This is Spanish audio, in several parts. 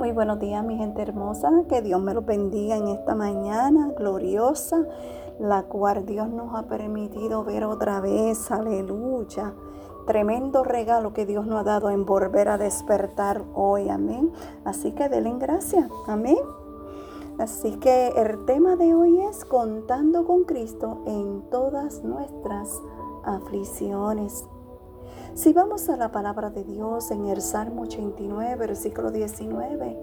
Muy buenos días, mi gente hermosa. Que Dios me lo bendiga en esta mañana gloriosa, la cual Dios nos ha permitido ver otra vez. Aleluya. Tremendo regalo que Dios nos ha dado en volver a despertar hoy. Amén. Así que denle gracias. Amén. Así que el tema de hoy es contando con Cristo en todas nuestras aflicciones. Si vamos a la palabra de Dios en el Salmo 89, versículo 19,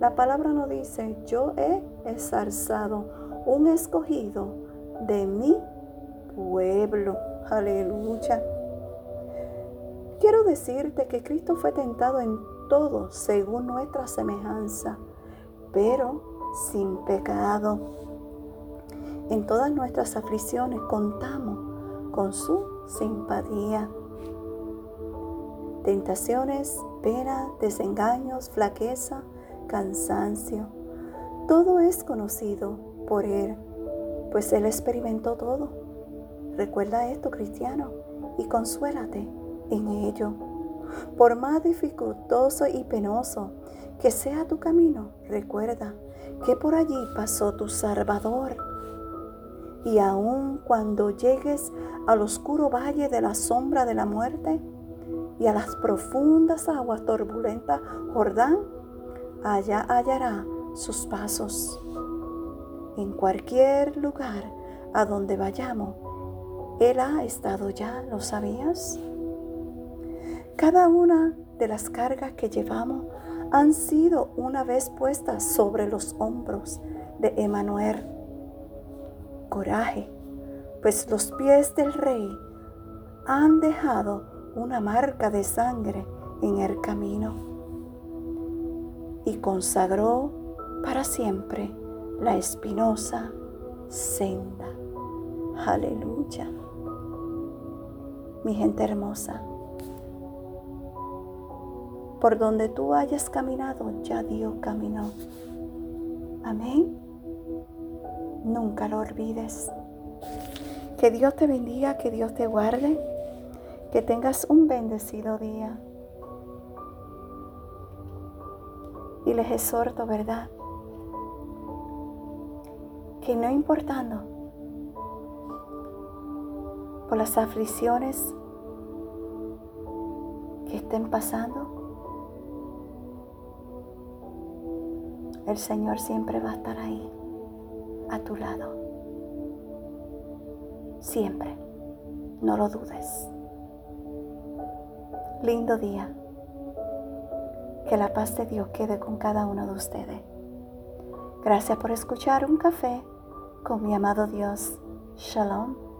la palabra nos dice, yo he exalzado un escogido de mi pueblo. Aleluya. Quiero decirte que Cristo fue tentado en todo según nuestra semejanza, pero sin pecado. En todas nuestras aflicciones contamos con su simpatía tentaciones, pena, desengaños, flaqueza, cansancio. Todo es conocido por Él, pues Él experimentó todo. Recuerda esto, cristiano, y consuélate en ello. Por más dificultoso y penoso que sea tu camino, recuerda que por allí pasó tu Salvador. Y aun cuando llegues al oscuro valle de la sombra de la muerte, y a las profundas aguas turbulentas Jordán, allá hallará sus pasos. En cualquier lugar a donde vayamos, Él ha estado ya, ¿lo sabías? Cada una de las cargas que llevamos han sido una vez puestas sobre los hombros de Emanuel. Coraje, pues los pies del rey han dejado una marca de sangre en el camino y consagró para siempre la espinosa senda. Aleluya. Mi gente hermosa, por donde tú hayas caminado, ya Dios caminó. Amén. Nunca lo olvides. Que Dios te bendiga, que Dios te guarde que tengas un bendecido día. Y les exhorto, ¿verdad? Que no importando por las aflicciones que estén pasando, el Señor siempre va a estar ahí, a tu lado. Siempre. No lo dudes lindo día. Que la paz de Dios quede con cada uno de ustedes. Gracias por escuchar un café con mi amado Dios. Shalom.